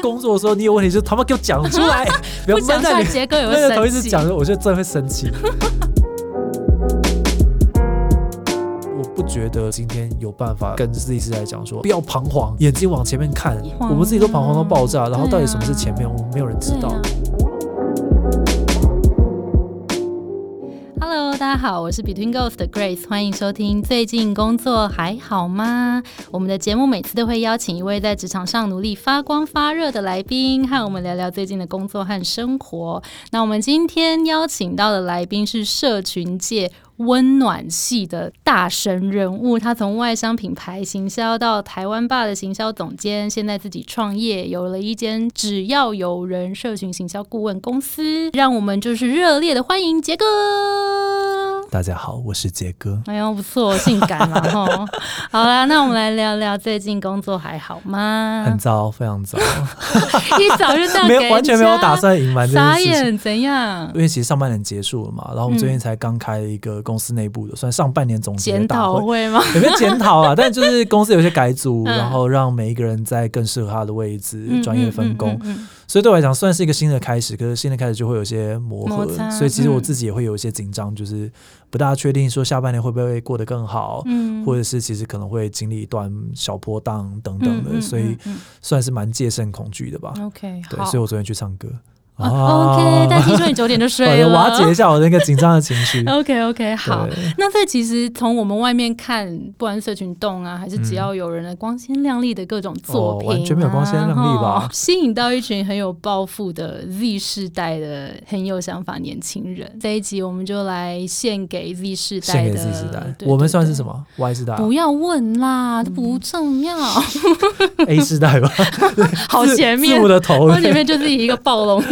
工作的时候你有问题就他妈给我讲出来，不要闷在你杰哥也会闷在头一生气。直讲，我觉得真的会生气。我不觉得今天有办法跟自己是在讲说，不要彷徨，眼睛往前面看。我们自己都彷徨到爆炸，然后到底什么是前面，我们没有人知道。Hello，大家好，我是 Between Ghost 的 Grace，欢迎收听。最近工作还好吗？我们的节目每次都会邀请一位在职场上努力发光发热的来宾，和我们聊聊最近的工作和生活。那我们今天邀请到的来宾是社群界温暖系的大神人物，他从外商品牌行销到台湾霸的行销总监，现在自己创业，有了一间只要有人社群行销顾问公司。让我们就是热烈的欢迎杰哥。大家好，我是杰哥。哎呦，不错，性感了哈。好啦，那我们来聊聊最近工作还好吗很？糟，非常糟，一早就这样 没有给人完全没有打算隐瞒这傻件事情。眼，怎样？因为其实上半年结束了嘛，然后我们最近嗯才刚开了一个公司内部的，算上半年总结检大会。讨会吗？有没有检讨啊？但就是公司有些改组，嗯然后让每一个人在更适合他的位置、专业分工，所以对我来讲算是一个新的开始。可是新的开始就会有一些磨合，摩所以其实我嗯自己也会有一些紧张，就是不大确定说下半年会不会过得更好，嗯或者是其实可能会经历一段小波荡等等的，嗯嗯所以嗯算是蛮戒慎恐惧的吧。嗯 OK 对，好所以我昨天去唱歌。啊 OK，但听说你九点就睡 我了，瓦解一下我那个紧张的情绪。OK OK，好。那这其实从我们外面看，不管是社群动啊，还是只要有人的光鲜亮丽的各种作品、啊嗯哦完全没有光鲜亮丽吧？哦吸引到一群很有抱负的 Z 世代的很有想法年轻人。这一集我们就来献给 Z 世代的我们算是什么？Y 世代啊、不要问啦，这不重要，A 世代吧，好字前面。字母的头。我前面就是一个暴龙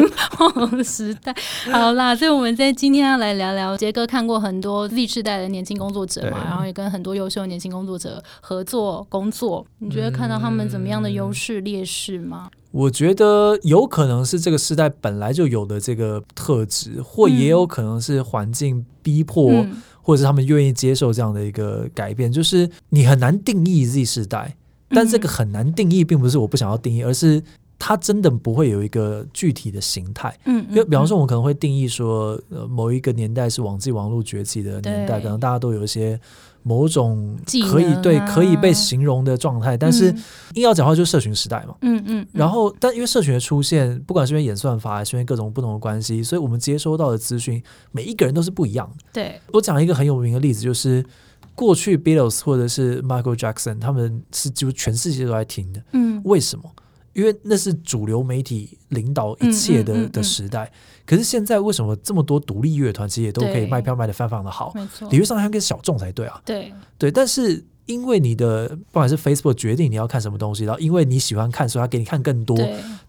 时代。好啦，所以我们在今天要来聊聊杰哥看过很多 Z 世代的年轻工作者嘛，然后也跟很多优秀的年轻工作者合作工作。你觉得看到他们怎么样的优势劣势吗？我觉得有可能是这个时代本来就有的这个特质，或也有可能是环境逼迫，嗯或者是他们愿意接受这样的一个改变。就是你很难定义 Z 世代，但这个很难定义，并不是我不想要定义，而是它真的不会有一个具体的形态。嗯，因为比方说，我们可能会定义说，呃，某一个年代是网际网络崛起的年代，可能大家都有一些某种可以对可以被形容的状态，但是嗯硬要讲话就是社群时代嘛。嗯嗯，然后，但因为社群的出现，不管是因为演算法，还是因为各种不同的关系，所以我们接收到的资讯，每一个人都是不一样的。对，我讲一个很有名的例子，就是过去 Beatles 或者是 Michael Jackson，他们是几乎全世界都在听的。嗯为什么？因为那是主流媒体领导一切的、嗯嗯嗯嗯的时代。可是现在为什么这么多独立乐团其实也都可以卖票卖的非常的好？理，论上它应该是小众才对啊。对，对，但是因为你的不管是 Facebook 决定你要看什么东西，然后因为你喜欢看，所以他给你看更多，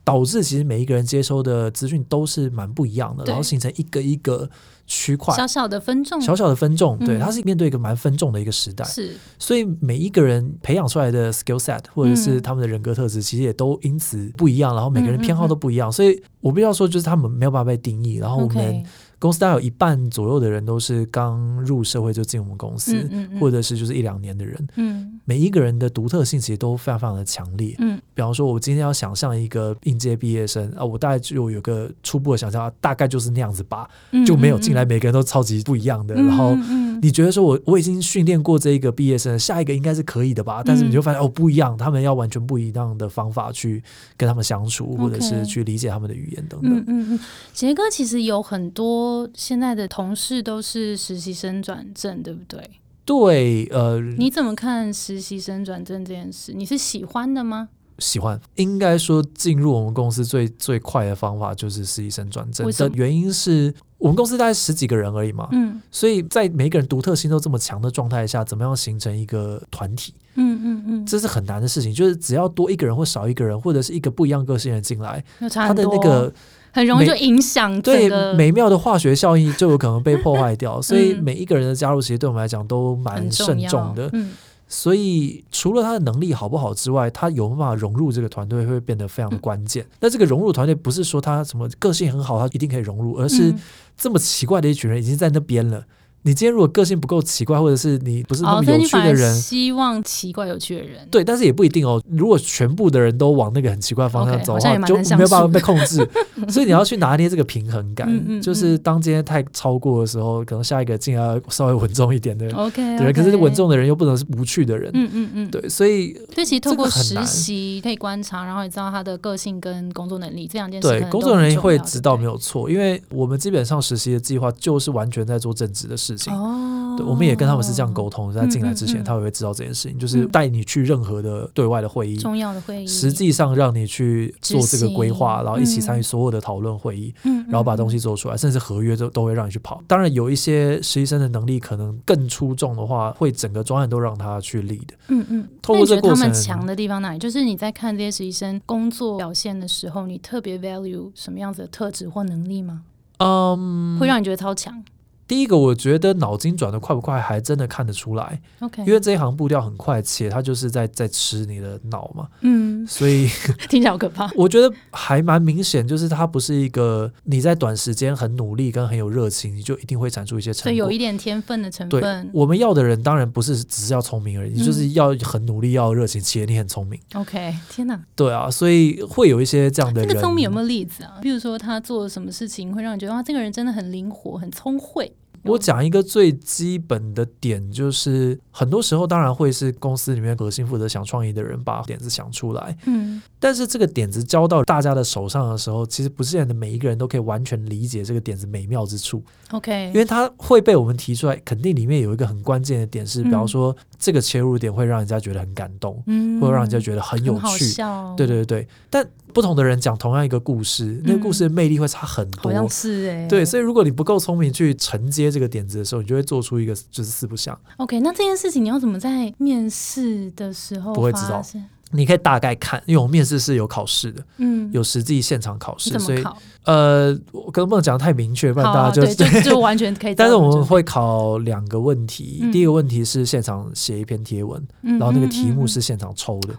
导致其实每一个人接收的资讯都是蛮不一样的，然后形成一个一个区块。小小的分众。小小的分众，对，嗯。它是面对一个蛮分众的一个时代，是，所以每一个人培养出来的 skill set 或者是嗯。他们的人格特质，其实也都因此不一样，然后每个人偏好都不一样，所以我必须要说，就是他们没有办法被定义。然后我们公司大概有一半左右的人都是刚入社会就进我们公司，嗯嗯嗯或者是就是一两年的人，嗯每一个人的独特性其实都非常非常的强烈。嗯比方说，我今天要想象一个应届毕业生啊，我大概就有个初步的想象，大概就是那样子吧，嗯，就没有进来，嗯每个人都超级不一样的，嗯然后。你觉得说我我已经训练过这一个毕业生，下一个应该是可以的吧？但是你就发现、哦不一样，他们要完全不一样的方法去跟他们相处，或者是去理解他们的语言等等。嗯嗯嗯，杰哥其实有很多现在的同事都是实习生转正，对不对？对，呃，你怎么看实习生转正这件事？你是喜欢的吗？喜欢应该说进入我们公司最最快的方法就是实习生转正为什么的原因是我们公司大概十几个人而已嘛，嗯所以在每一个人独特性都这么强的状态下，怎么样形成一个团体，嗯嗯嗯，这是很难的事情。就是只要多一个人或少一个人，或者是一个不一样个性的人进来，他的那个很容易就影响对美妙的化学效应就有可能被破坏掉，所以嗯每一个人的加入，其实对我们来讲都蛮慎重的。嗯所以除了他的能力好不好之外，他有没有办法融入这个团队，会变得非常的关键。那这个融入团队不是说他什么个性很好，他一定可以融入，而是嗯这么奇怪的一群人已经在那边了。你今天如果个性不够奇怪，或者是你不是那哦，么有趣的人，希望奇怪有趣的人。对，但是也不一定哦。如果全部的人都往那个很奇怪的方向走的话，就没有办法被控制。所以你要去拿捏这个平衡感，嗯嗯就是当今天太超过的时候，可能下一个进来稍微稳重一点的人。OK，对，可是稳重的人又不能是无趣的人。嗯嗯嗯，对，所以所以其实透过实习可以观察，然后也知道他的个性跟工作能力这两件事可对工作人员很重要会知道没有错，因为我们基本上实习的计划就是完全在做正职的事情。哦，对，我们也跟他们是这样沟通，在进来之前，他也会知道这件事情，就是嗯带你去任何的对外的会议，重要的会议，实际上让你去做这个规划，然后一起参与嗯所有的讨论会议，然后把东西西做出来，甚至合约都都会让你去跑。当然，有一些实习生的能力可能更出众的话，会整个专案都让他去 lead。嗯嗯，透过这个过程他们强的地方哪里？就是你在看这些实习生工作表现的时候，你特别 value 什么样子的特质或能力吗？嗯，会让你觉得超强第一个，我觉得脑筋转的快不快，还真的看得出来，？OK，因为这一行步调很快，且它就是在在吃你的脑嘛，嗯，所以 听起来好可怕。我觉得还蛮明显，就是它不是一个你在短时间很努力跟很有热情，你就一定会产出一些成果所以有一。点天分的成对分，。我们要的人当然不是只是要聪明而已，嗯就是要很努力，要有热情，且你很聪明。OK，天哪，对啊，所以会有一些这样的这人。个聪明有没有例子啊？比如说他做了什么事情会让你觉得啊，这个人真的很灵活、很聪慧。我讲一个最基本的点，就是很多时候当然会是公司里面核心负责想创意的人把点子想出来，嗯。但是这个点子交到大家的手上的时候，其实不是的每一个人都可以完全理解这个点子美妙之处，，OK，因为它会被我们提出来，肯定里面有一个很关键的点是，比嗯方说这个切入点会让人家觉得很感动，嗯会让人家觉得很有趣。哦，对对对，但不同的人讲同样一个故事，那个故事的魅力会差很多。好像是哎、对，所以如果你不够聪明去承接这个点子的时候，你就会做出一个就是四不像。OK，那这件事情你要怎么在面试的时候不会知道你可以大概看，因为我们面试是有考试的，嗯，有实际现场考试，所以？呃，我可能不能讲得太明确，不然大家就对，就 就完全可以但是。我们会考两个问题，嗯第一个问题是现场写一篇贴文，嗯然后那个题目嗯是现场抽的，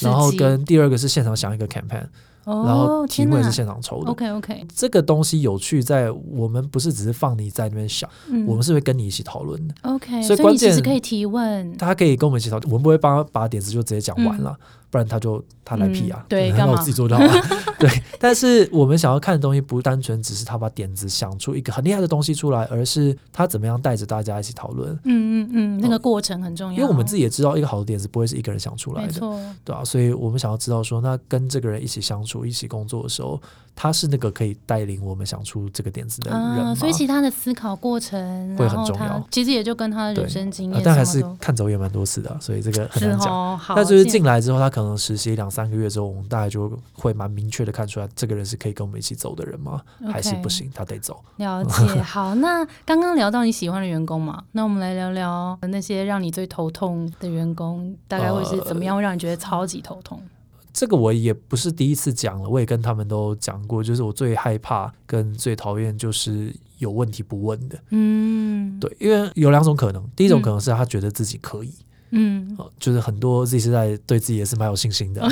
然后跟第二个是现场想一个 campaign，、哦，然后题目也是现场抽的。OK OK，这个东西有趣在我们不是只是放你在那边想，嗯。我们是会跟你一起讨论的。OK，所以关键可以提问，他可以跟我们一起讨论，我们不会帮他把点子就直接讲完了，不然他就他来批啊嗯，对那干嘛我自己做就好了。对，但是我们想要看的东西不单纯只是他把点子想出一个很厉害的东西出来，而是他怎么样带着大家一起讨论。嗯嗯嗯，那个过程很重要，因为我们自己也知道，一个好的点子不会是一个人想出来的，对啊，所以我们想要知道说，那跟这个人一起相处、一起工作的时候，他是那个可以带领我们想出这个点子的人？啊，所以其他的思考过程会很重要其实也就跟他的人生经呃但还是看走眼蛮多次的啊、所以这个很难讲。哦，好，那就是进来之后，他可能实习两三个月之后，我们大概就会蛮明确的看出来，这个人是可以跟我们一起走的人吗？还是不行，他得走。了解，好，那刚刚聊到你喜欢的员工嘛，那我们来聊聊那些让你最头痛的员工，大概会是怎么样，会让你觉得超级头痛？这个我也不是第一次讲了，我也跟他们都讲过，就是我最害怕跟最讨厌就是有问题不问的。嗯，对，因为有两种可能，第一种嗯可能是他觉得自己可以，嗯呃就是很多 Z 世代对自己也是蛮有信心的啊，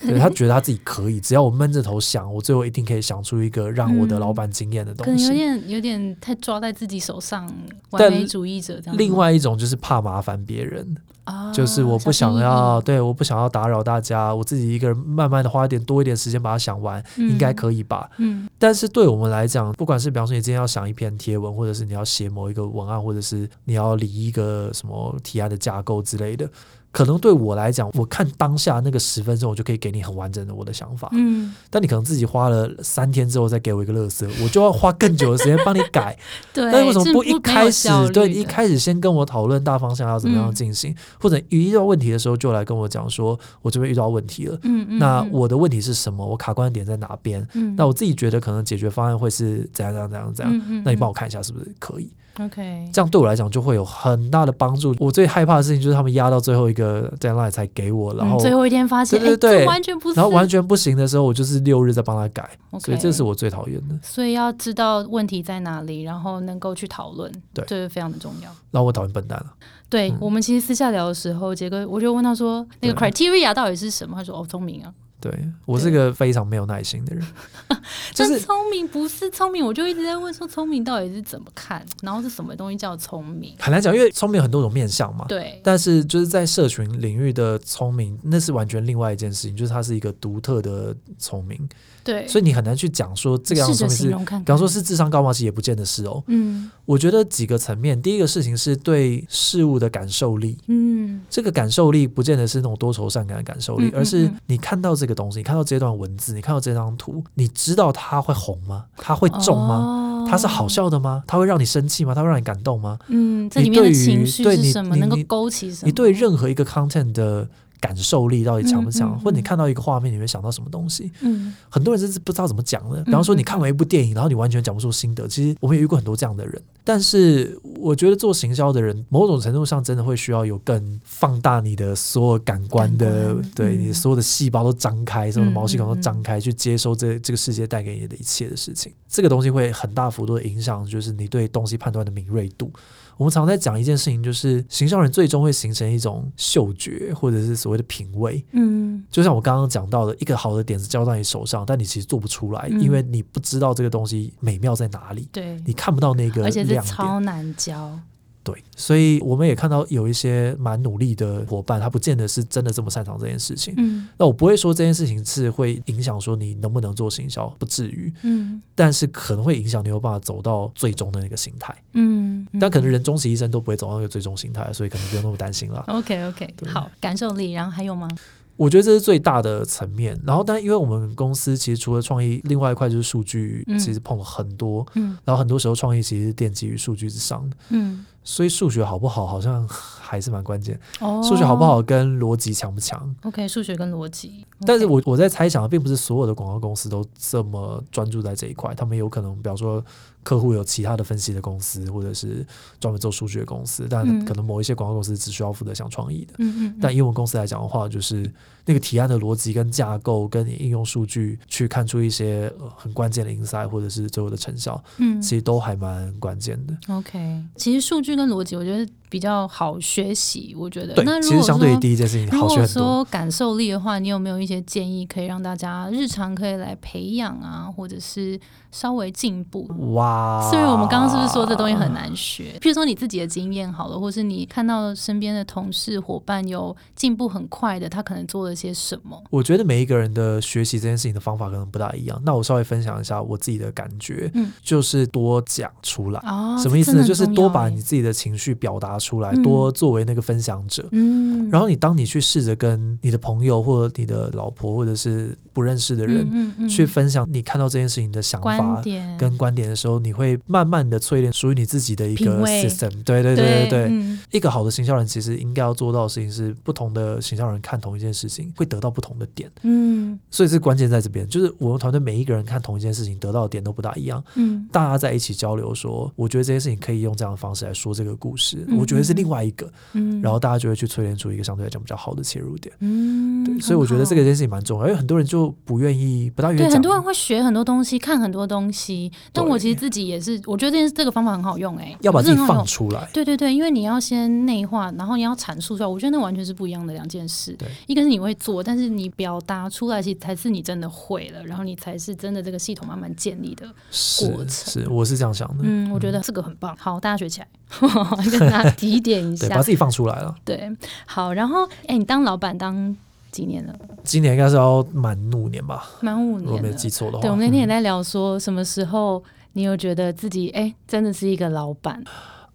对他觉得他自己可以，只要我闷着头想，我最后一定可以想出一个让我的老板惊艳的可能有东西。点有点太抓在自己手上，完美主义者这样。另外一种就是怕麻烦别人，啊，就是我不想要，对，我不想要打扰大家，我自己一个人慢慢的花一点多一点时间把它想完，翼应该可以吧？嗯。但是对我们来讲，不管是比方说你今天要想一篇贴文，或者是你要写某一个文案，或者是你要理一个什么提案的架构之类的，可能对我来讲，我看当下那个十分钟，我就可以给你很完整的我的想法。嗯，但你可能自己花了三天之后再给我一个乐色，我就要花更久的时间帮你改。对，但为什么不一开始对的一开始先跟我讨论大方向要怎么样嗯进行，或者遇到问题的时候就来跟我讲说，我这边遇到问题了。嗯嗯，那嗯我的问题是什么？我卡关的点在哪边？嗯那我自己觉得可能解决方案会是怎样怎样怎样怎样。嗯嗯那你帮我看一下是不是可以？OK，这样对我来讲就会有很大的帮助。我最害怕的事情就是他们压到最后一个 deadline 才给我，然后、嗯最后一天发现，哎对对对这完全不是，然后完全不行的时候，我就是六日再帮他改。OK 所以这是我最讨厌的。所以要知道问题在哪里，然后能够去讨论，对这是非常的重要。然后我讨厌笨蛋了。对、嗯我们其实私下聊的时候，杰哥我就问他说，那个 criteria 到底是什么？他说哦，聪明啊。对我是个非常没有耐心的人，就是聪明不是聪明，我就一直在问说聪明到底是怎么看，然后是什么东西叫聪明？很难讲，因为聪明有很多种面向嘛。对，但是就是在社群领域的聪明，那是完全另外一件事情，就是它是一个独特的聪明，对，所以你很难去讲说这个样的试着聪明是，比方说是智商高吗？其实也不见得是哦。嗯我觉得几个层面，第一个事情是对事物的感受力，嗯这个感受力不见得是那种多愁善感的感受力，嗯嗯而是嗯你看到这个东西，你看到这段文字，你看到这张图，你知道它会红吗？它会中吗？哦它是好笑的吗？它会让你生气吗？它会让你感动吗？嗯，这你里面的对于情绪对你是什么？能够你你勾起什么？你对任何一个 content 的感受力到底强不强？嗯嗯或者你看到一个画面，你会想到什么东西？嗯很多人真是不知道怎么讲的。比方说，嗯你看完一部电影，然后你完全讲不出心得。其实我们也遇过很多这样的人。但是我觉得做行销的人，某种程度上真的会需要有更放大你的所有感官的，对、嗯你所有的细胞都张开，所有的毛细孔都张开，去接收这这个世界带给你的一切的事情。这个东西会很大幅度的影响，就是你对东西判断的敏锐度。我们常在讲一件事情，就是行销人最终会形成一种嗅觉，或者是所谓的品味。嗯就像我刚刚讲到的，一个好的点子交到你手上，但你其实做不出来，嗯因为你不知道这个东西美妙在哪里，对，你看不到那个而且是。超难教。对，所以我们也看到有一些蛮努力的伙伴，他不见得是真的这么擅长这件事情。嗯那我不会说这件事情是会影响说你能不能做行销，不至于，嗯但是可能会影响你有办法走到最终的那个形态。嗯，但可能人终其一生都不会走到那个最终形态，所以可能不用那么担心了。OK OK 好，感受力，然后还有吗？我觉得这是最大的层面。然后，但因为我们公司其实除了创意，另外一块就是数据，嗯其实碰了很多。嗯然后很多时候创意其实是奠基于数据之上的，嗯，所以数学好不好好像 还是蛮关键。哦，数学好不好跟逻辑强不强，？OK，数学跟逻辑。但是我我在猜想，并不是所有的广告公司都这么专注在这一块，他们有可能，比方说客户有其他的分析的公司，或者是专门做数据的公司，但嗯可能某一些广告公司只需要负责想创意的。嗯嗯，嗯但以我们公司来讲的话，就是那个提案的逻辑跟架构，跟你应用数据去看出一些、呃很关键的 insight，或者是最后的成效，嗯其实都还蛮关键的。OK，其实数据跟逻辑，我觉得比较好学习。我觉得，对那，如其实果相对于说第一件事情如果好学很多。说感受力的话，你有没有一些建议可以让大家日常可以来培养啊，或者是稍微进步？哇！虽然我们刚刚是不是说这东西很难学？譬如说你自己的经验好了，或是你看到身边的同事伙伴有进步很快的，他可能做了些什么？我觉得每一个人的学习这件事情的方法可能不大一样。那我稍微分享一下我自己的感觉，嗯就是多讲出来。哦，什么意思呢？就是多把你自己的情绪表达出来，嗯。多作为那个分享者。嗯，然后你当你去试着跟你的朋友或者你的老婆或者是不认识的人嗯去分享你看到这件事情的想法跟观点的时候，你会慢慢的淬炼属于你自己的一个 system。对对对对对。嗯。一个好的行销人其实应该要做到的事情是，不同的行销人看同一件事情会得到不同的点，嗯。所以这关键在这边，就是我们团队每一个人看同一件事情得到的点都不大一样，嗯。大家在一起交流说，我觉得这件事情可以用这样的方式来说这个故事，嗯我觉得是另外一个，嗯，然后大家就会去淬炼出一个相对来讲比较好的切入点。嗯，对，所以我觉得这个件事情蛮重要，因为很多人就不愿意，不大愿意。很多人会学很多东西，看很多东西，但我其实自己也是，我觉得这件这个方法很好用、欸，要把自己放出来。对对对，因为你要先内化，然后你要阐述出来，我觉得那完全是不一样的两件事。对，一个是你会做，但是你表达出来，其实才是你真的会了，然后你才是真的这个系统慢慢建立的。是过程是，我是这样想的。嗯，我觉得这个很棒，好，大家学起来，跟大家提点一，下把。自己放出来了。对，好，然后哎，你当老板当几年了？今年应该是要满五年吧，满五年，我没。记错的话。对，我们那天也嗯在聊说，什么时候你有觉得自己哎、真的是一个老板？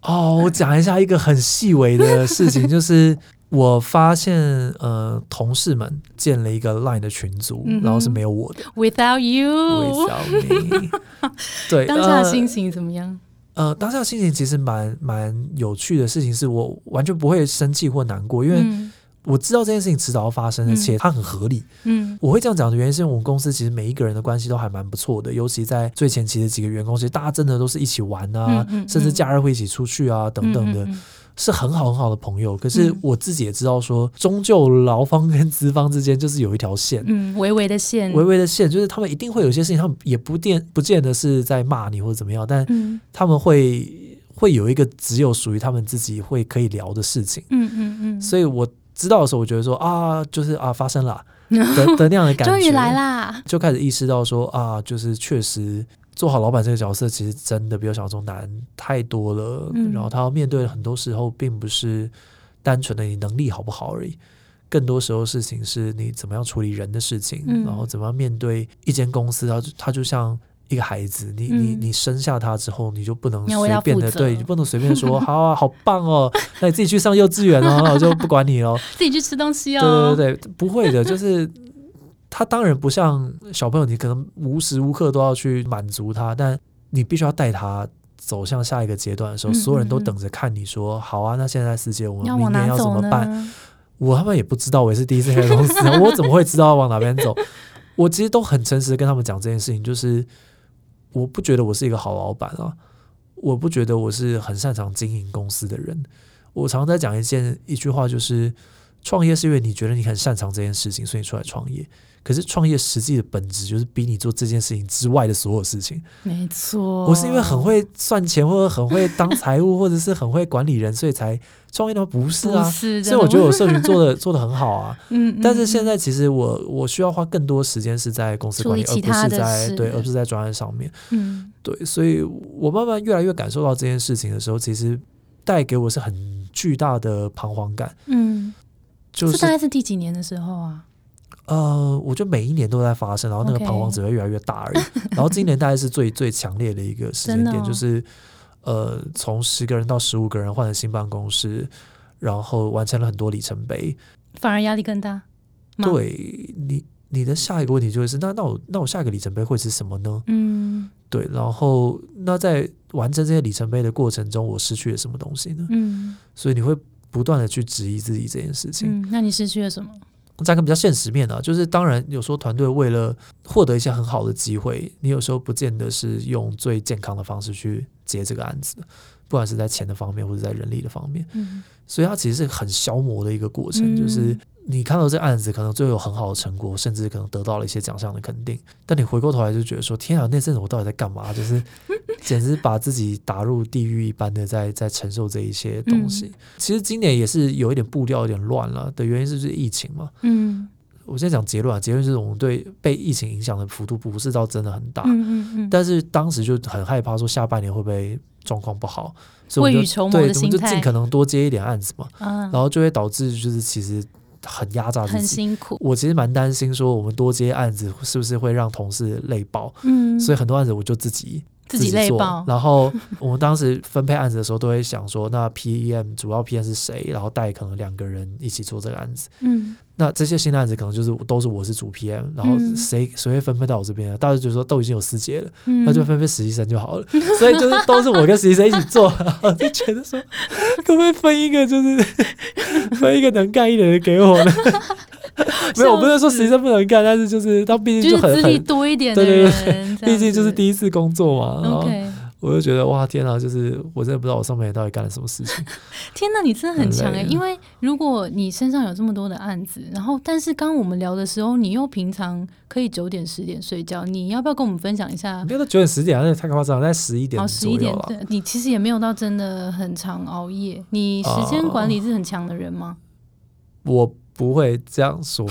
哦，我讲一下一个很细微的事情，就是我发现呃，同事们建了一个 Line 的群组，嗯然后是没有我的 Without you，，without me。对，当下的呃心情怎么样？呃，当下心情其实蛮蛮有趣的事情，是我完全不会生气或难过，因为嗯。我知道这件事情迟早要发生，而嗯。且它很合理。嗯。我会这样讲的原因，是我们公司其实每一个人的关系都还蛮不错的，尤其在最前期的几个员工，其实大家真的都是一起玩啊，嗯嗯甚至假日会一起出去啊，等等的，是很好很好的朋友。可是嗯我自己也知道说，终究劳方跟资方之间就是有一条线。嗯，微微的线，微微的线，就是他们一定会有一些事情，他们也不见不见得是在骂你或者怎么样，但嗯他们会会有一个只有属于他们自己会可以聊的事情。嗯嗯嗯，所以我知道的时候，我觉得说啊，就是啊，发生了啊，的 的那样的感觉，终于来啦！就开始意识到说啊，就是确实做好老板这个角色，其实真的比我想象中难太多了。嗯然后他要面对的很多时候，并不是单纯的你能力好不好而已，更多时候事情是你怎么样处理人的事情，嗯然后怎么样面对一间公司，然后他就像。一个孩子，你你嗯你生下他之后，你就不能随便的对，你不能随便说 好啊，好棒哦，那你自己去上幼稚园哦，那 我就不管你哦。自己去吃东西哦对哦。对对，不会的，就是他当然不像小朋友，你可能无时无刻都要去满足他，但你必须要带他走向下一个阶段的时候，嗯所有人都等着看你说，好啊，那现在世界我们明年要怎？么办？我他妈也不知道，我也是第一次开公司，我怎么会知道往哪边走？我其实都很诚实的跟他们讲这件事情，就是我不觉得我是一个好老板啊，我不觉得我是很擅长经营公司的人。我常常在讲一件一句话，就是创业是因为你觉得你很擅长这件事情，所以你出来创业。可是创业实际的本质就是逼你做这件事情之外的所有事情。没错，我是因为很会算钱，或者很会当财务，或者是很会管理人，所以才创业的吗？不是啊，是，所以我觉得我社群做的 做的很好啊。嗯，嗯但是现嗯在其实我我需要花更多时间是在公司管理，而不是在对，而不是在专案上面。嗯对，所以我慢慢越来越感受到这件事情的时候，其实带给我是很巨大的彷徨感。嗯，就是大概是第几年的时候啊？呃，我觉得每一年都在发生，然后那个彷徨只会越来越大而已。然后今年大概是最最强烈的一个时间点，哦就是呃，从十个人到十五个人换了新办公室，然后完成了很多里程碑。反而压力更大。对你，你的下一个问题就会是，那那我那我下一个里程碑会是什么呢？嗯对，然后那在完成这些里程碑的过程中，我失去了什么东西呢？嗯所以你会不断的去质疑自己这件事情。嗯，那你失去了什么？再个比较现实面啊，就是当然有时候团队为了获得一些很好的机会，你有时候不见得是用最健康的方式去接这个案子，不管是在钱的方面或者在人力的方面，嗯。所以它其实是很消磨的一个过程，嗯。就是你看到这案子可能最后有很好的成果，甚至可能得到了一些奖项的肯定，但你回过头来就觉得说，天啊，那阵子我到底在干嘛？就是简直把自己打入地狱一般的在在承受这一些东西。嗯。其实今年也是有一点步调有点乱了的原因，是不是疫情嘛。嗯。我先讲结论啊，结论是我们对被疫情影响的幅度不是到真的很大，嗯嗯嗯，但是当时就很害怕说下半年会不会状况不好，所以我们就对，我们就尽可能多接一点案子嘛，啊然后就会导致就是其实很压榨自很己。辛苦。我其实蛮担心说我们多接案子是不是会让同事累爆，嗯，所以很多案子我就自己自己累做爆。然后我们当时分配案子的时候，都会想说，那 PM 主要 PM 是谁，然后带可能两个人一起做这个案子。嗯那这些新的案子可能就是都是我是主 PM，然后嗯谁谁会分配到我这边呢？大家就说都已经有师姐了，嗯，那就分配实习生就好了。所以就是都是我跟实习生一起做，然后就觉得说，可不可以分一个就是分一个能干一点的给我呢？没有，我不是说实习生不能干，但是就是他毕竟就就是很资历，多一点的对对人，毕竟就是第一次工作嘛。OK。我就觉得哇天啊，就是我真的不知道我上半年到底干了什么事情。天呐，你真的很强哎、因为如果你身上有这么多的案子，然后但是刚刚我们聊的时候，你又平常可以九点十点睡觉，你要不要跟我们分享一下？没有到九点十点啊，那太夸张了，在十一点哦，十一点对你其实也没有到真的很长熬夜，你时间管理是很强的人吗？我不会这样说，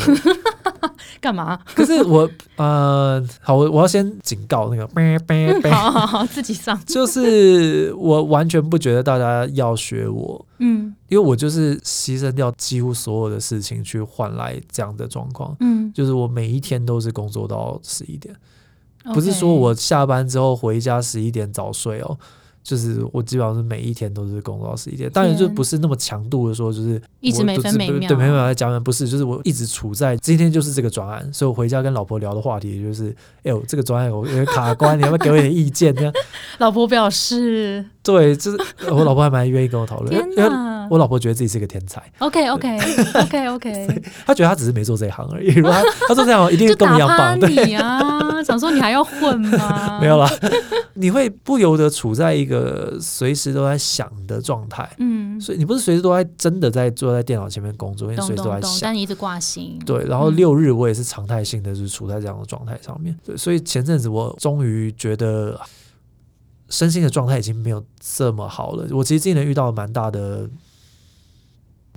干嘛？可是我呃，好，我我要先警告那个，好好好，自己上。就是我完全不觉得大家要学我，嗯因为我就是牺牲掉几乎所有的事情去换来这样的状况。嗯，就是我每一天都是工作到十一点，不是说我下班之后回家十一点早睡哦，就是我基本上是每一天都是工作到十一点，当然就不是那么强度的说，就是一直每分每秒对每秒在加班，不是，就是我一直处在今天就是这个专案，所以我回家跟老婆聊的话题就是，哎呦，这个专案我有点卡关，你要不要给我点意见？这样。老婆表示，对，就是我老婆还蛮愿意跟我讨论，因为我老婆觉得自己是一个天才，，OK OK OK OK，她觉得她只是没做这一行而已，如果她她做这行一定跟我一样棒，对。你啊，想说你还要混吗？没有啦，你会不由得处在一个随时都在想的状态，嗯，所以你不是随时都在真的在坐在电脑前面工作，因为懂随时都在想。但你一直挂心，对，然后嗯六日我也是常态性的，就是处在这样的状态上面。对，所以前阵子我终于觉得身心的状态已经没有这么好了。我其实今年遇到了蛮大的、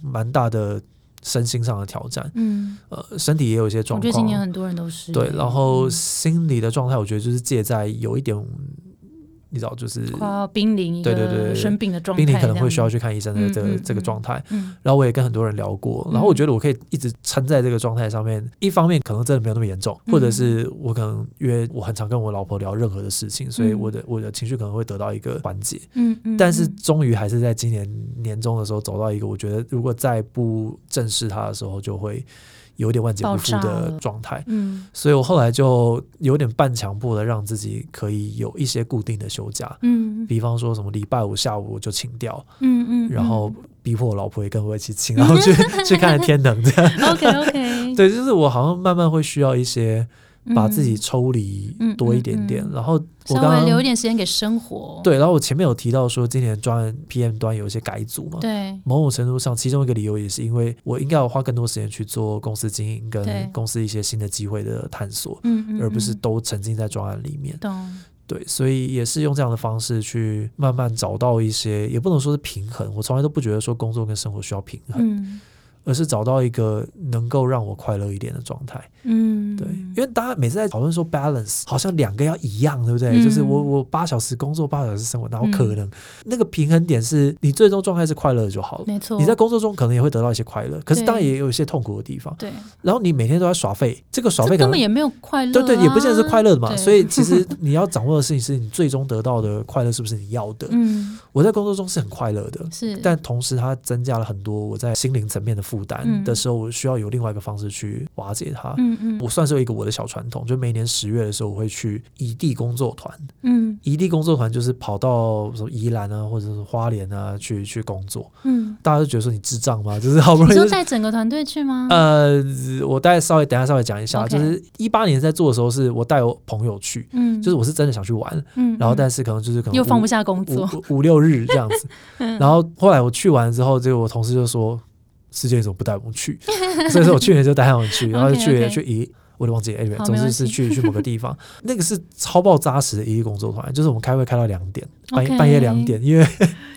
蛮大的身心上的挑战，嗯，呃，身体也有一些我状觉得今年况。很多人都是对，然后嗯心理的状态，我觉得就是借在有一点，你知道，就是濒临一对对对对生病的状态，濒临可能会需要去，看医生的这个这个状态。嗯然后我也跟很多人聊过，然后我觉得我可以一直撑在这个状态上面。一方面可能真的没有那么严重，嗯或者是我可能因为我很常跟我老婆聊任何的事情，所以嗯我的我的情绪可能会得到一个缓解。嗯嗯，但是嗯终于还是在今年年终的时候走到一个，我觉得如果再不正视它的时候，就会有点万劫不复的了状态。嗯。所以我后来就有点半强迫的让自己可以有一些固定的休假，嗯。比方说什么礼拜五下午我就请掉，嗯嗯，然后逼迫我老婆也跟我一起请，然后去 去看天能这样。OK OK，对，就是我好像慢慢会需要一些把自己抽离嗯多一点点，嗯嗯然后我稍刚刚留一点时间给生活，对，然后我前面有提到说今年专案 PM 端有一些改组嘛，对。某种程度上，其中一个理由也是因为我应该要花更多时间去做公司经营跟公司一些新的机会的探索，嗯嗯，而不是嗯。都沉浸在专案里面。懂，对，所以也是用这样的方式去慢慢找到一些，也不能说是平衡。我从来都不觉得说工作跟生活需要平衡，嗯而是找到一个能够让我快乐一点的状态。嗯，对，因为大家每次在讨论说 balance，好像两个要一样，对不对？嗯就是我我八小时工作，八小时生活，然后可能？那个平衡点是你最终状态是快乐就好了。没错，你在工作中可能也会得到一些快乐，可是当然也有一些痛苦的地方。对然后你每天都在耍废，这个耍废可能这根本也没有快乐啊，对对，也不见得是快乐的嘛。所以其实 你要掌握的事情是你最终得到的快乐是不是你要的？嗯我在工作中是很快乐的，是，但同时它增加了很多我在心灵层面的负担嗯的时候，我需要有另外一个方式去瓦解它。嗯嗯我算是有一个我的小传统，就每年十月的时候，我会去异地工作团。嗯异地工作团就是跑到什么宜兰啊，或者是花莲啊去去工作。嗯，大家都觉得说你智障吗？就是好不容易就带整个团队去吗？呃，我大概稍微等一下稍微讲一下就是一八年在做的时候，是我带我朋友去，嗯，就是我是真的想去玩，嗯，然后但是是可能就是可能又放不下工作，五五六日这样子，嗯然后后来我去完之后，这个我同事就说：“世界你怎么不带我们去？” 所以说我去年就带他们去，然后就去去一。我都忘记了，anyway，总之是去去某个地方，那个是超爆扎实的一个工作团，就是我们开会开到两点，半夜 OK 半夜两点，因为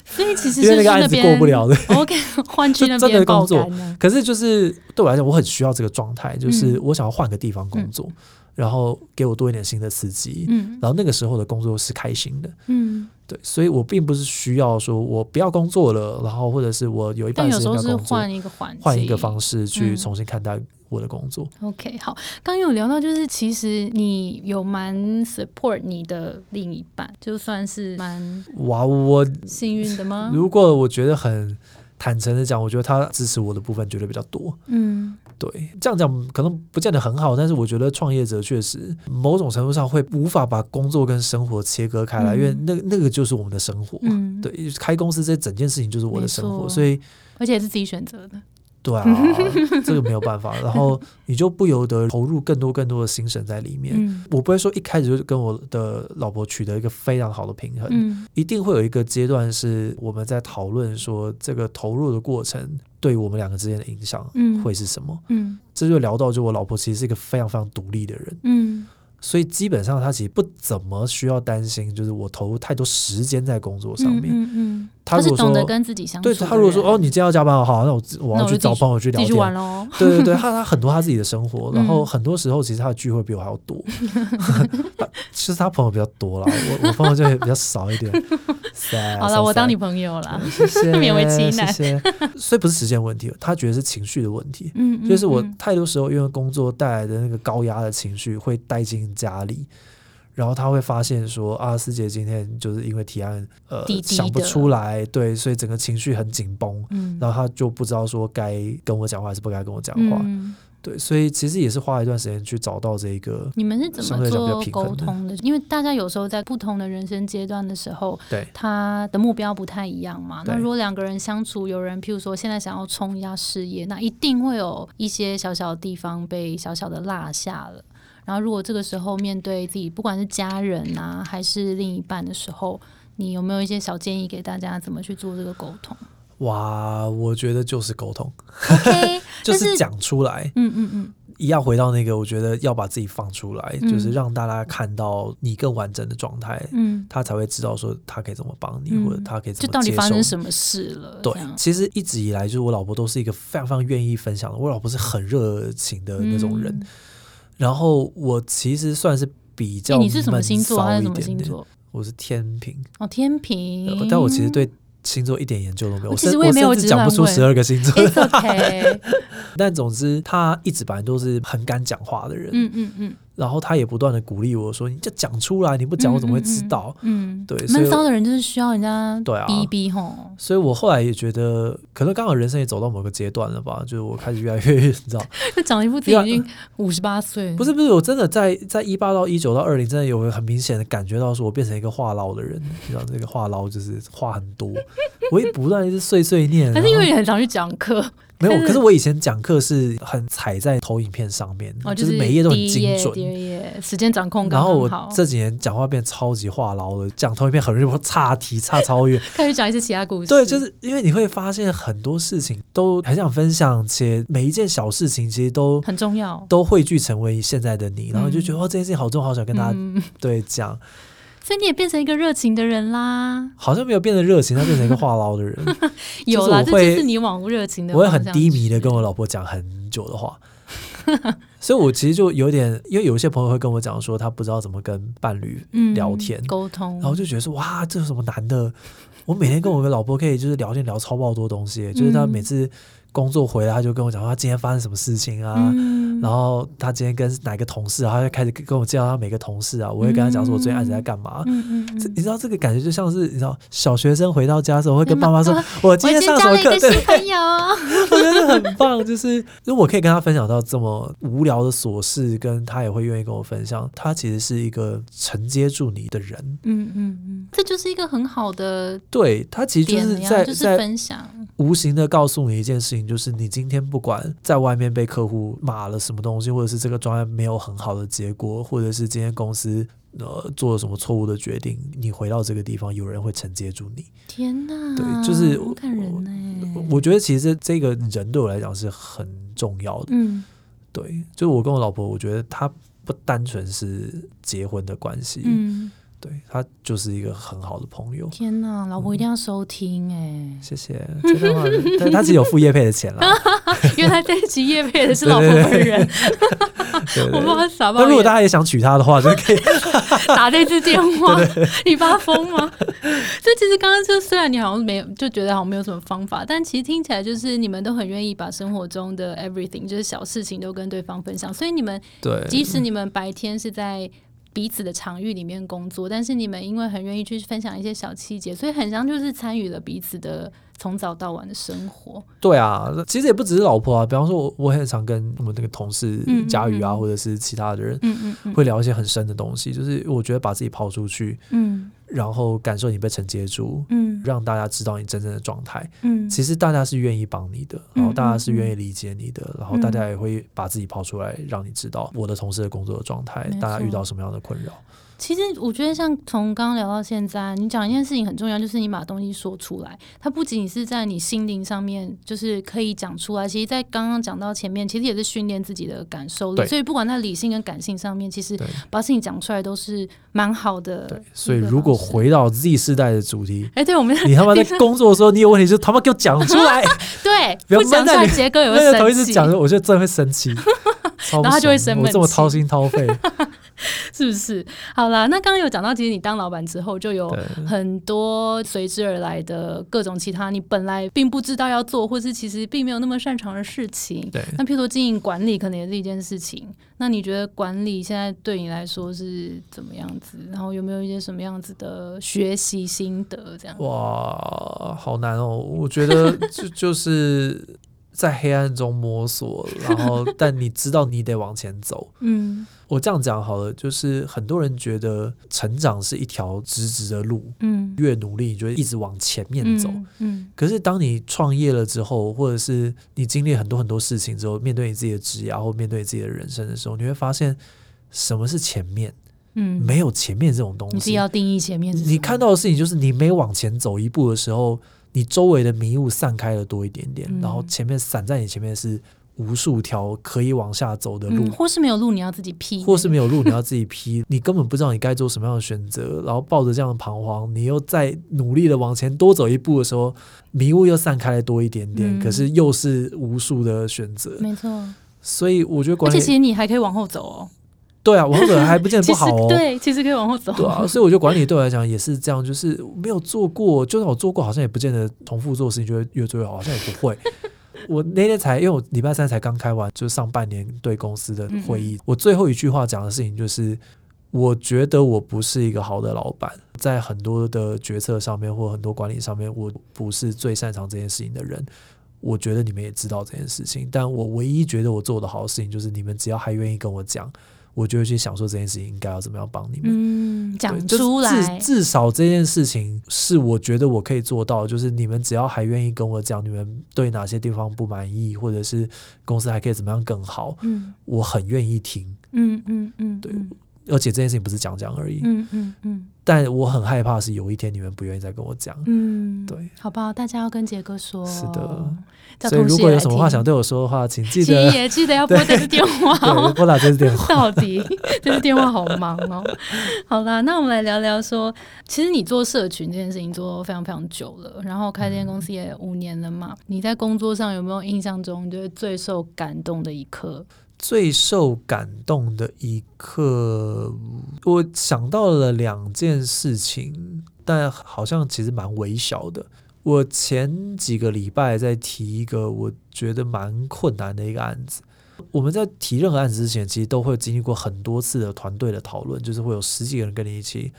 所以其实因为那个案子边过不了的。OK，换去那就真的边工作。可是就是对我来讲，我很需要这个状态，就是嗯。我想要换个地方工作，然后给我多一点新的刺激，嗯。然后那个时候的工作是开心的，嗯，对，所以我并不是需要说我不要工作了，然后或者是我有一半时间要工作，换一个环境，换一个方式去嗯重新看待我的工作。OK，好，刚刚有聊到，就是其实你有蛮 support 你的另一半，就算是蛮哇，我幸运的吗？如果我觉得很坦诚的讲，我觉得他支持我的部分绝对比较多。嗯。对，这样讲可能不见得很好，但是我觉得创业者确实某种程度上会无法把工作跟生活切割开来，嗯。因为那那个就是我们的生活。嗯，，对，开公司这整件事情就是我的生活，所以而且是自己选择的，对啊，这个没有办法。然后你就不由得投入更多更多的心神在里面。嗯我不会说一开始就跟我的老婆取得一个非常好的平衡，嗯一定会有一个阶段是我们在讨论说这个投入的过程对我们两个之间的影响嗯会是什么。嗯这就聊到，就我老婆其实是一个非常非常独立的人，嗯所以基本上她其实不怎么需要担心，就是我投入太多时间在工作上面。嗯嗯，他是懂得说，跟自己相处对，他如果说哦，你今天要加班，好，那我我要去找朋友去聊继续玩天。喽，对对对，他他很多他自己的生活，然后嗯很多时候其实他的聚会比我还要多，其实他朋友比较多啦，我我朋友就比较少一点。好好了，我当你朋友了，谢谢，勉为其难谢谢。所以不是时间问题，他觉得是情绪的问题。嗯，嗯就是我嗯太多时候因为工作带来的那个高压的情绪会带进家里，然后他会发现说啊，师姐今天就是因为提案呃想不出来，对，所以整个情绪很紧绷，嗯。然后他就不知道说该跟我讲话还是不该跟我讲话，嗯。对，所以其实也是花了一段时间去找到这个你们是怎么做沟通的？因为大家有时候在不同的人生阶段的时候，对。他的目标不太一样嘛。那如果两个人相处，有人譬如说现在想要冲一下事业，那一定会有一些小小的地方被小小的落下了。然后如果这个时候面对自己，不管是家人啊还是另一半的时候，你有没有一些小建议给大家怎么去做这个沟通哇，我觉得就是沟通 就但是是讲出来。嗯嗯嗯一样回到那个，我觉得要把自己放出来，嗯就是让大家看到你更完整的状态，嗯，他才会知道说他可以怎么帮你，嗯或者他可以怎就到底发。生什么事了？对，其实一直以来，就是我老婆都是一个非常非常愿意分享的。我老婆是很热情的那种人，嗯然后我其实算是比较诶你是什么星座？他闷骚是什么一点点？星座？我是天平，哦，天平呃。但我其实对星座一点研究都没有，我其实甚我也没有甚至讲不出十二个星座。It's okay。但总之，他一直本来都是很敢讲话的人，嗯嗯嗯，然后他也不断的鼓励我说：“你就讲出来，你不讲我怎么会知道？”嗯，对闷骚的人就是需要人家对啊逼逼吼。所以我后来也觉得，可能刚好人生也走到某个阶段了吧，就是我开始越来越，你知道，就长得一副自己已经五十八岁，不是不是，我真的在在一八到一九到二零，真的有个很明显的感觉到，说我变成一个话唠的人，你知道，这个话唠就是话很多，我也不断一直碎碎念。但是因为你很常去讲课，没有，可是我以前讲课是很踩在投影片上面，哦，就是每一页都很精准。第二页，时间掌控刚然后我这几年讲话变超级话痨了，讲投影片很容易差题差超越。开始讲一些其他故事。对，就是因为你会发现很多事情都很想分享，且每一件小事情其实都很重要。都汇聚成为现在的你，然后就觉得、哦，这件事情好重要，好想跟大家、嗯，对讲，所以你也变成一个热情的人啦。好像没有变得热情，他变成一个话唠的人。有啦，这是你往热情的我会很低迷的跟我老婆讲很久的话，所以我其实就有点，因为有一些朋友会跟我讲说，他不知道怎么跟伴侣嗯聊天，沟通，然后就觉得说，哇，这有什么难的？我每天跟我的老婆可以就是聊天聊超爆多东西，就是他每次工作回来，他就跟我讲他今天发生什么事情啊，嗯然后他今天跟哪个同事啊，他就开始跟我介绍他每个同事啊，我会跟他讲说我最近案子在干嘛。嗯嗯嗯你知道这个感觉就像是你知道小学生回到家的时候会跟爸妈说啊：“我今天上什么课？”对，朋友，我觉得很棒。就是如果我可以跟他分享到这么无聊的琐事，跟他也会愿意跟我分享，他其实是一个承接住你的人。嗯嗯嗯，这就是一个很好的对他其实就是点了呀，就是在在分享，无形的告诉你一件事情，就是你今天不管在外面被客户骂了什么东西，或者是这个专案没有很好的结果，或者是今天公司呃做了什么错误的决定，你回到这个地方，有人会承接住你。天哪，对就是我感人呢。我觉得其实这个人对我来讲是很重要的。嗯对，就是我跟我老婆，我觉得她不单纯是结婚的关系，嗯，对他就是一个很好的朋友。天哪，老婆一定要收听哎，谢谢，这段话，对她其实有付叶配的钱了。因为他这一集叶配的是老婆本人，对对我帮他傻那如果大家也想娶她的话，就可以。打这支电话，你发疯吗？所以其实刚刚就虽然你好像没有就觉得好像没有什么方法，但其实听起来就是你们都很愿意把生活中的 everything，就是小事情都跟对方分享。所以你们对，即使你们白天是在彼此的场域里面工作，但是你们因为很愿意去分享一些小细节，所以很像就是参与了彼此的从早到晚的生活。对啊，其实也不只是老婆啊，比方说我我很常跟我们那个同事佳宇啊，嗯或者是其他的人，嗯嗯嗯会聊一些很深的东西。就是我觉得把自己抛出去，嗯然后感受你被承接住，嗯让大家知道你真正的状态。嗯，其实大家是愿意帮你的，嗯然后大家是愿意理解你的，然后嗯大家也会把自己抛出来，让你知道我的同事的工作的状态大家遇到什么样的困扰。其实我觉得，像从刚刚聊到现在，你讲一件事情很重要，就是你把东西说出来。它不仅仅是在你心灵上面，就是可以讲出来。其实，在刚刚讲到前面，其实也是训练自己的感受力。所以，不管在理性跟感性上面，其实把事情讲出来都是蛮好的。对，所以如果，回到 Z 世代的主题，哎，对我们你他妈在 工作的时候你有问题就他妈给我讲出来，对不要不讲出来，闷在你杰哥也会那个头一生气，直讲，我觉得真的会生气，然后他就会生闷气我这么掏心掏肺，是不是？好啦，那刚刚有讲到，其实你当老板之后，就有很多随之而来的各种其他你本来并不知道要做，或是其实并没有那么擅长的事情。对。那譬如说经营管理，可能也是一件事情。那你觉得管理现在对你来说是怎么样子？然后有没有一些什么样子的学习心得？这样哇，好难哦！我觉得就 就是在黑暗中摸索，然后但你知道你得往前走。嗯我这样讲好了，就是很多人觉得成长是一条直直的路，嗯，越努力你就会一直往前面走。嗯嗯可是当你创业了之后，或者是你经历很多很多事情之后，面对你自己的职业或面对自己的人生的时候，你会发现什么是前面，嗯，没有前面这种东西。要定义前面是你看到的事情就是你每往前走一步的时候，你周围的迷雾散开了多一点点，嗯。然后前面散在你前面是无数条可以往下走的路，嗯，或是没有路你要自己劈，或是没有路你要自己劈，你根本不知道你该做什么样的选择，然后抱着这样的彷徨，你又在努力的往前多走一步的时候，迷雾又散开了多一点点，嗯。可是又是无数的选择，没错。所以我觉得而且其实你还可以往后走哦，对啊，往后走还不见得不好 哦。对，其实可以往后走。对啊，所以我觉得管理对我来讲也是这样，就是没有做过，就算我做过，好像也不见得重复做的事情就会越做越好，好像也不会。我那天才，因为我礼拜三才刚开完，就是上半年对公司的会议，我最后一句话讲的事情就是，我觉得我不是一个好的老板，在很多的决策上面或很多管理上面，我不是最擅长这件事情的人。我觉得你们也知道这件事情，但我唯一觉得我做的好的事情，就是你们只要还愿意跟我讲，我就会去想说这件事情应该要怎么样帮你们。嗯，讲出来至，至少这件事情是我觉得我可以做到，就是你们只要还愿意跟我讲，你们对哪些地方不满意，或者是公司还可以怎么样更好，嗯我很愿意听。嗯嗯嗯，对嗯而且这件事情不是讲讲而已，嗯嗯嗯但我很害怕是有一天你们不愿意再跟我讲。嗯，对，好不好？大家要跟杰哥说，是的叫所以如果有什么话想对，我说的话，请记得也记得要 拨这支电话哦。拨打这支电话。到底这支电话好忙哦。好啦，那我们来聊聊说，其实你做社群这件事情做非常非常久了，然后开这间公司也五年了嘛。你在工作上有没有印象中就是最受感动的一刻？最受感动的一刻，我想到了两件事情，但好像其实蛮微小的。我前几个礼拜在提一个我觉得蛮困难的一个案子。我们在提任何案子之前，其实都会经历过很多次的团队的讨论，就是会有十几个人跟你一起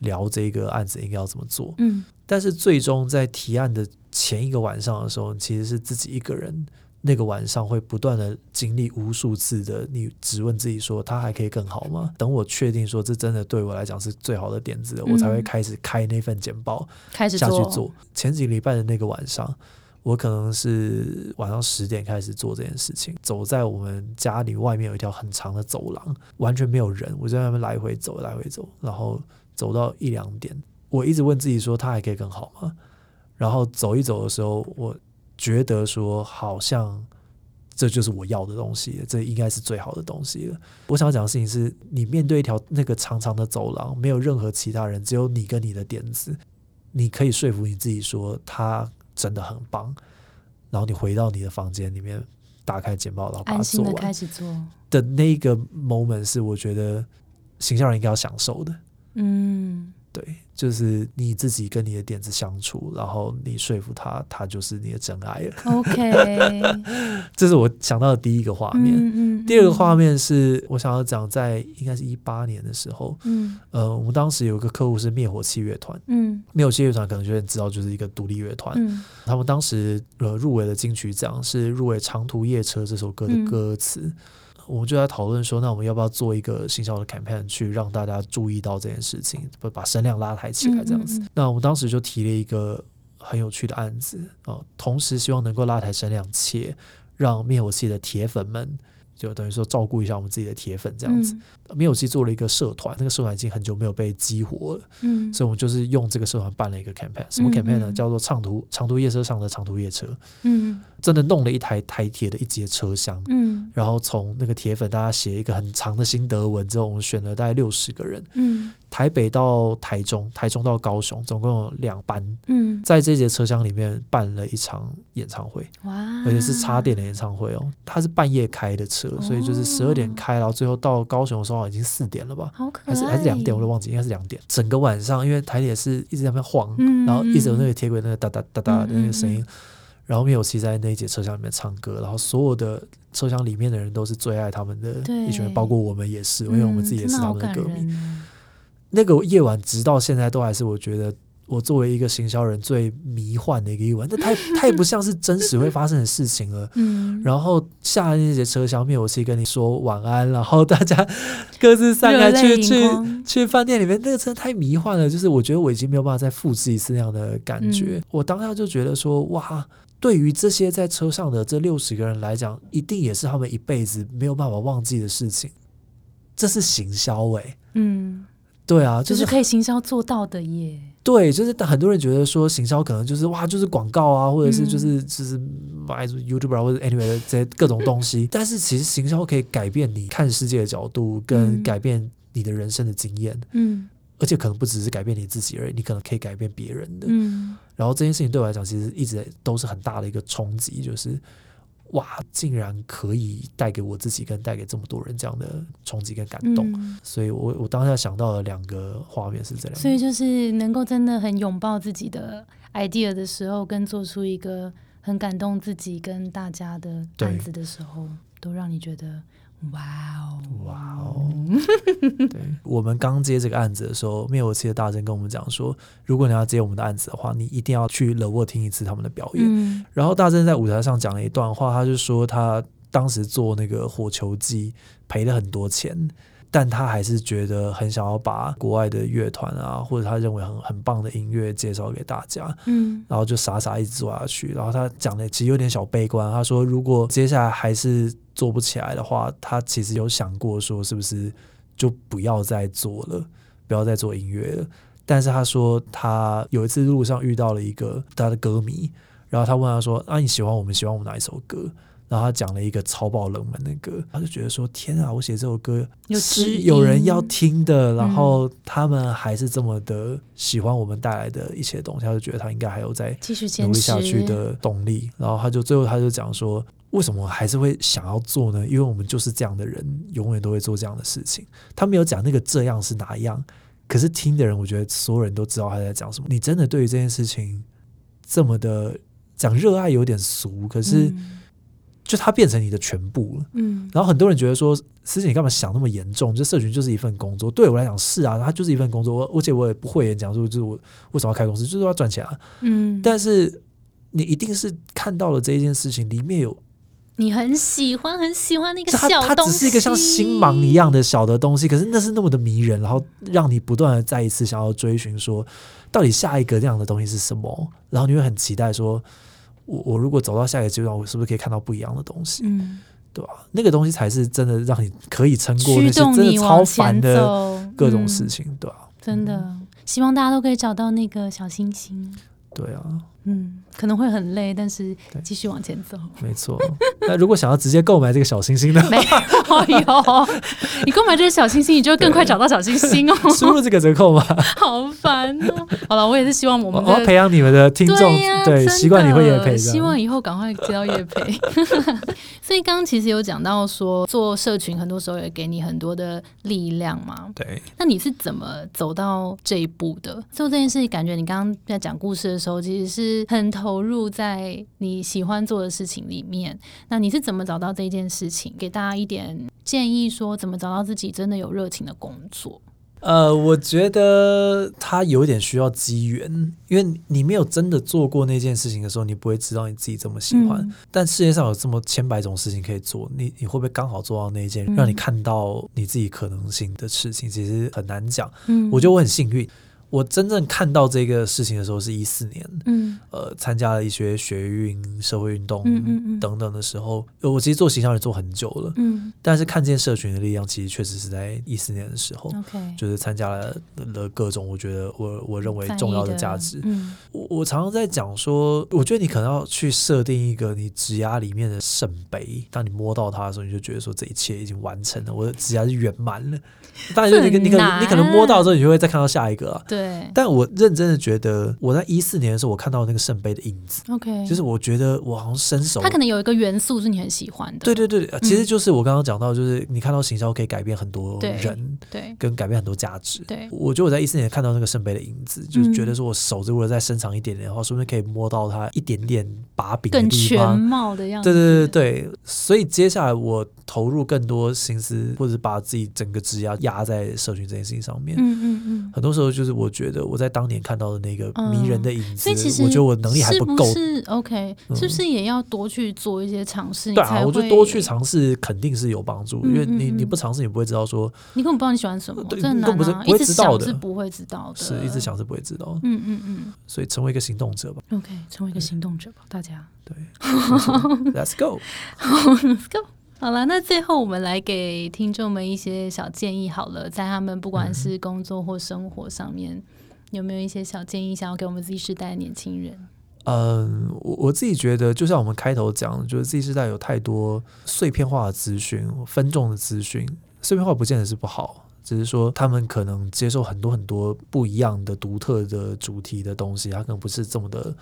聊这个案子应该要怎么做。嗯但是最终在提案的前一个晚上的时候，其实是自己一个人。那个晚上会不断的经历无数次的，你质问自己说，他还可以更好吗？等我确定说这真的对我来讲是最好的点子了，嗯我才会开始开那份简报开始，下去做。前几个礼拜的那个晚上，我可能是晚上十点开始做这件事情，走在我们家里外面有一条很长的走廊，完全没有人，我就在那边来回走，来回走，然后走到一两点，我一直问自己说，他还可以更好吗？然后走一走的时候，我觉得说好像这就是我要的东西，这应该是最好的东西了。我想要讲的事情是，你面对一条那个长长的走廊，没有任何其他人，只有你跟你的点子，你可以说服你自己说它真的很棒，然后你回到你的房间里面，打开简报，然后把它做完开始做。的那个 moment 是我觉得形象人应该要享受的。嗯对，就是你自己跟你的点子相处，然后你说服他，他就是你的真爱了。，OK，这是我想到的第一个画面。嗯嗯，第二个画面是我想要讲，在应该是一八年的时候，嗯呃，我们当时有一个客户是灭火器乐团，嗯灭火器乐团可能有点知道，就是一个独立乐团。嗯他们当时呃入围的金曲奖是入围《长途夜车》这首歌的嗯歌词。我们就在讨论说，那我们要不要做一个行销的 campaign 去让大家注意到这件事情，不把声量拉抬起来这样子。嗯嗯嗯那我们当时就提了一个很有趣的案子啊、同时希望能够拉抬声量，且让灭火器的铁粉们就等于说照顾一下我们自己的铁粉这样子。灭火器做了一个社团，那个社团已经很久没有被激活了，嗯。所以我们就是用这个社团办了一个 campaign。什么 campaign 呢？嗯。嗯叫做长途长途夜车上的长途夜车，嗯。真的弄了一台台铁的一节车厢。嗯。然后从那个铁粉大家写一个很长的心得文之后，我们选了大概六十个人，嗯。台北到台中，台中到高雄，总共有两班，嗯，在这节车厢里面办了一场演唱会，哇，而且是插电的演唱会哦。它是半夜开的车，所以就是十二点开，然后最后到高雄的时候已经四点了吧，好可爱，还是还是两点，我都忘记，应该是两点。整个晚上，因为台铁是一直在那边晃，嗯然后一直有那个铁轨那个哒哒哒哒的那个声音然后灭火器在那一节车厢里面唱歌，然后所有的车厢里面的人都是最爱他们的对一群人，包括我们也是，因为我们自己也是他们的歌迷。迷。那个夜晚直到现在都还是我觉得我作为一个行销人最迷幻的一个夜晚，那太太不像是真实会发生的事情了。嗯，然后下那节车厢，灭火器跟你说晚安，然后大家各自散开去去去饭店里面，那个真的太迷幻了。就是我觉得我已经没有办法再复制一次那样的感觉。嗯我当下就觉得说，哇，对于这些在车上的这六十个人来讲，一定也是他们一辈子没有办法忘记的事情。这是行销诶、嗯对啊，就是就是可以行销做到的耶。对，就是很多人觉得说行销可能就是哇，就是广告啊，或者是嗯。就是就是买 YouTuber 啊或者 anyway 的这些各种东西，但是其实行销可以改变你看世界的角度，跟嗯。改变你的人生的经验，嗯。而且可能不只是改变你自己而已，你可能可以改变别人的。嗯。然后这件事情对我来讲，其实一直都是很大的一个冲击，就是哇，竟然可以带给我自己跟带给这么多人这样的冲击跟感动。嗯，所以我我当下想到了两个画面是这两个，所以就是能够真的很拥抱自己的 idea 的时候，跟做出一个很感动自己跟大家的对。案子的时候，都让你觉得哇哦，哇哦！对，我们刚接这个案子的时候，灭火器的大神跟我们讲说，如果你要接我们的案子的话，你一定要去冷沃听一次他们的表演。嗯然后大正在舞台上讲了一段话，他就说他当时做那个火球机赔了很多钱，但他还是觉得很想要把国外的乐团啊，或者他认为很很棒的音乐介绍给大家。嗯然后就傻傻一直做下去。然后他讲的其实有点小悲观，他说如果接下来还是做不起来的话，他其实有想过说是不是就不要再做了，不要再做音乐了。但是他说他有一次路上遇到了一个他的歌迷，然后他问他说：“啊，你喜欢我们喜欢我们哪一首歌？”然后他讲了一个超爆冷门的歌，他就觉得说：“天啊，我写这首歌是有人要听的，然嗯后他们还是这么的喜欢我们带来的一切东西，他就觉得他应该还有在继续努力下去的动力。然后他就最后他就讲说，为什么还是会想要做呢？因为我们就是这样的人，永远都会做这样的事情。他没有讲那个这样是哪样，可是听的人，我觉得所有人都知道他在讲什么。你真的对于这件事情这么的讲热爱有点俗，可是嗯就它变成你的全部了。嗯然后很多人觉得说，师姐你干嘛想那么严重？这社群就是一份工作，对我来讲是啊，它就是一份工作。我而且我也不会演讲说，就是我为什么要开公司，就是要赚钱啊。嗯，但是你一定是看到了这一件事情里面有，你很喜欢很喜欢那个它它小东西，只是一个像星芒一样的小的东西，可是那是那么的迷人，然后让你不断的再一次想要追寻说，到底下一个这样的东西是什么？然后你会很期待说，我我如果走到下一个阶段，我是不是可以看到不一样的东西？嗯，对吧？那个东西才是真的让你可以撑过那些真的超烦的，各种事嗯情，对吧、真的，希望大家都可以找到那个小星星。对啊，嗯，可能会很累，但是继续往前走。没错。那如果想要直接购买这个小星星呢？没有哟，你购买这个小星星，你就会更快找到小星星哦。输入这个折扣吗？好烦哦。好了，我也是希望我们我我要培养你们的听众，对习惯你会也配的。希望以后赶快接到叶培。所以刚刚其实有讲到说，做社群很多时候也给你很多的力量嘛。对，那你是怎么走到这一步的？做这件事情，感觉你刚刚在讲故事的时候，其实是很投入在你喜欢做的事情里面。那你是怎么找到这件事情？给大家一点建议，说怎么找到自己真的有热情的工作。呃，我觉得他有点需要机缘，因为你没有真的做过那件事情的时候，你不会知道你自己这么喜欢。嗯但世界上有这么千百种事情可以做，你你会不会刚好做到那一件嗯让你看到你自己可能性的事情？其实很难讲。嗯我觉得我很幸运，我真正看到这个事情的时候是一四年，嗯呃，参加了一些学运、社会运动等等的时候，呃我其实做形象也做很久了，嗯但是看见社群的力量，其实确实是在一四年的时候。，OK，就是参加了了各种我觉得我我认为重要的价值。嗯我我常常在讲说，我觉得你可能要去设定一个你指压里面的圣杯，当你摸到它的时候，你就觉得说这一切已经完成了，我的指压是圆满了。当然，就你可你可能你可能摸到之后，你就会再看到下一个啊。对但我认真的觉得，我在一四年的时候，我看到那个圣杯的影子，，OK，就是我觉得我好像伸手它可能有一个元素是你很喜欢的，对对对，呃其实就是我刚刚讲到，就是你看到行销可以改变很多人，对跟改变很多价值。对我觉得我在一四年看到那个圣杯的影子，就是觉得嗯说我手如果再伸长一点点的话，说不定可以摸到它一点点把柄的更全。貌的样子。对对对对，所以接下来我投入更多心思，或者把自己整个职压压在社群这件事情上面。嗯嗯嗯。很多时候就是我觉得我在当年看到的那个迷人的影子，所以其实我觉得我能力还不够。是 OK，、嗯是不是也要多去做一些尝试？对啊，我觉得多去尝试肯定是有帮助，因为你你嗯不尝试，你不会知道说你根本不知道你喜欢什么，对这很你根本不是难啊！不会一直知道的想是不会知道的，是一直。想是不会知道的，嗯嗯嗯所以成为一个行动者吧。，OK，成为一个行动者吧，大家。对，Let's go。Let's go。好了，那最后我们来给听众们一些小建议好了，在他们不管是工作或生活上面，有没有一些小建议想要给我们 Z 世代的年轻人？嗯，我我自己觉得，就像我们开头讲，就是 Z 世代有太多碎片化的资讯、分众的资讯，碎片化不见得是不好，只是说他们可能接受很多很多不一样的、独特的主题的东西，它可能不是这么的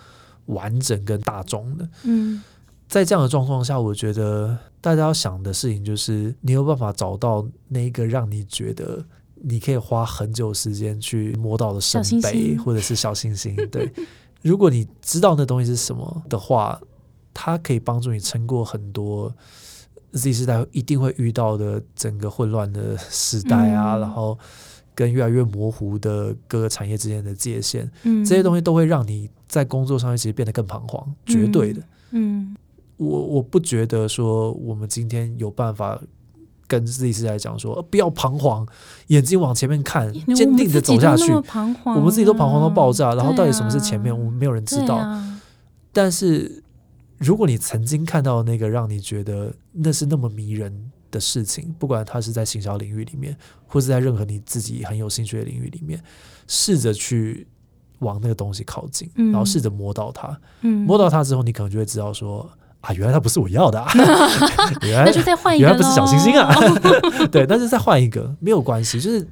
完整跟大众的。嗯在这样的状况下，我觉得大家要想的事情就是，你有办法找到那个让你觉得你可以花很久时间去摸到的圣杯，星或者是小星星。对，如果你知道那东西是什么的话，它可以帮助你撑过很多 Z 时代一定会遇到的整个混乱的时代啊，嗯然后跟越来越模糊的各个产业之间的界限，嗯，这些东西都会让你在工作上面其实变得更彷徨，绝对的。嗯我我不觉得说我们今天有办法跟自己是在讲说、呃不要彷徨，眼睛往前面看，嗯，坚定的走下去。我们自己都彷徨到爆炸，然后到底什么是前面，我们没有人知道。啊但是如果你曾经看到那个让你觉得那是那么迷人的事情，不管它是在行销领域里面，或是在任何你自己很有兴趣的领域里面，试着去往那个东西靠近，嗯然后试着摸到它。嗯，摸到它之后，你可能就会知道说啊，原来它不是我要的、啊，原来那就再换一个原来不是小星星啊。对，但是再换一个没有关系，就是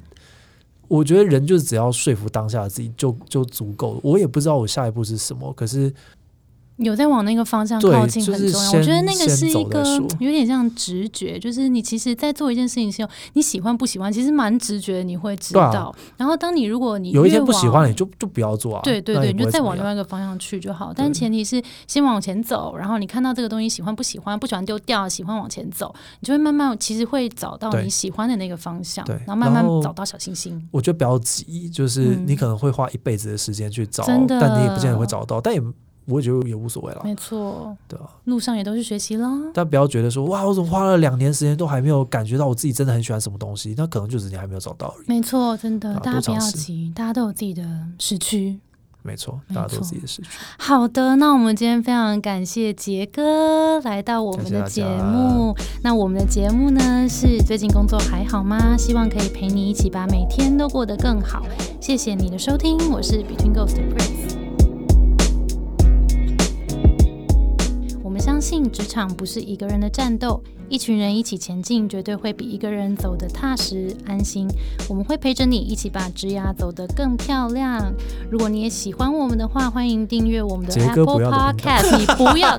我觉得人就是只要说服当下的自己就就足够了。我也不知道我下一步是什么，可是有在往那个方向靠近很重要。先我觉得那个是一个有点像直觉，就是你其实，在做一件事情的时候，你喜欢不喜欢，其实蛮直觉，你会知道。然后当你如果你有一天越不喜欢你就就不要做啊。对对对，你就再往另外一个方向去就好。但前提是先往前走，然后你看到这个东西喜欢不喜欢，不喜欢丢掉，喜欢往前走，你就会慢慢其实会找到你喜欢的那个方向，然后慢慢找到小星星。我觉得不要急，就是嗯你可能会花一辈子的时间去找，但你也不见得会找到，但也我觉得也无所谓了，没错，对啊。路上也都是学习啦。但不要觉得说哇，我怎么花了两年时间都还没有感觉到我自己真的很喜欢什么东西，那可能就是你还没有找到而已。没错，真的，啊大家不要急，大家都有自己的时区。没错，大家都有自己的时区。好的，那我们今天非常感谢杰哥来到我们的节目。那我们的节目呢是最近工作还好吗？希望可以陪你一起把每天都过得更好。谢谢你的收听，我是 Between Ghost 的相信职场不是一个人的战斗，一群人一起前进，绝对会比一个人走得踏实安心。我们会陪着你一起把职涯走得更漂亮。如果你也喜欢我们的话，欢迎订阅我们的 Apple Podcast。你不要，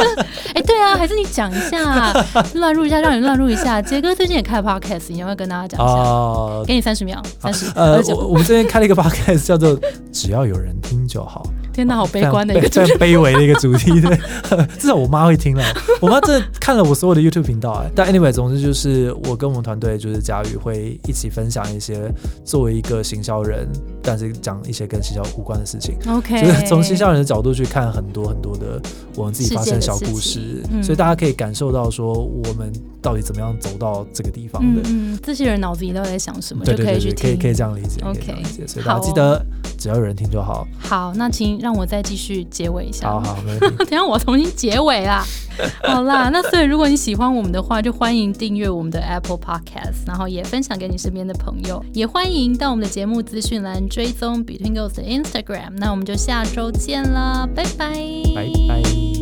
哎、对啊，还是你讲一下，乱入一下，让你乱入一下。杰哥最近也开了 Podcast，你要不要跟大家讲一下？啊，给你三十秒，三十、呃我我们这边开了一个 podcast 叫做“只要有人听就好天哪，好”，悲观的一个非常卑微的一个主题，对，至少我妈会听了。我妈真的看了我所有的 YouTube 频道，哎，但 anyway，总之就是我跟我们团队就是佳宇会一起分享一些作为一个行销人，但是讲一些跟行销无关的事情。OK，就是从行销人的角度去看很多很多的我们自己发生的小故事所以大家可以感受到说我们到底怎么样走到这个地方的嗯。嗯，这些人脑子里都在想什么，就可以去听。可以可以这样理解 OK 可以这样理解。所以大家记得，只要有人听就好。好，那请让我再继续结尾一下。好好，没问题。等下我重新结尾啦。好啦，那所以如果你喜欢我们的话，就欢迎订阅我们的 Apple Podcast，然后也分享给你身边的朋友，也欢迎到我们的节目资讯栏追踪 Between Girls 的 Instagram。那我们就下周见啦，拜拜，拜拜。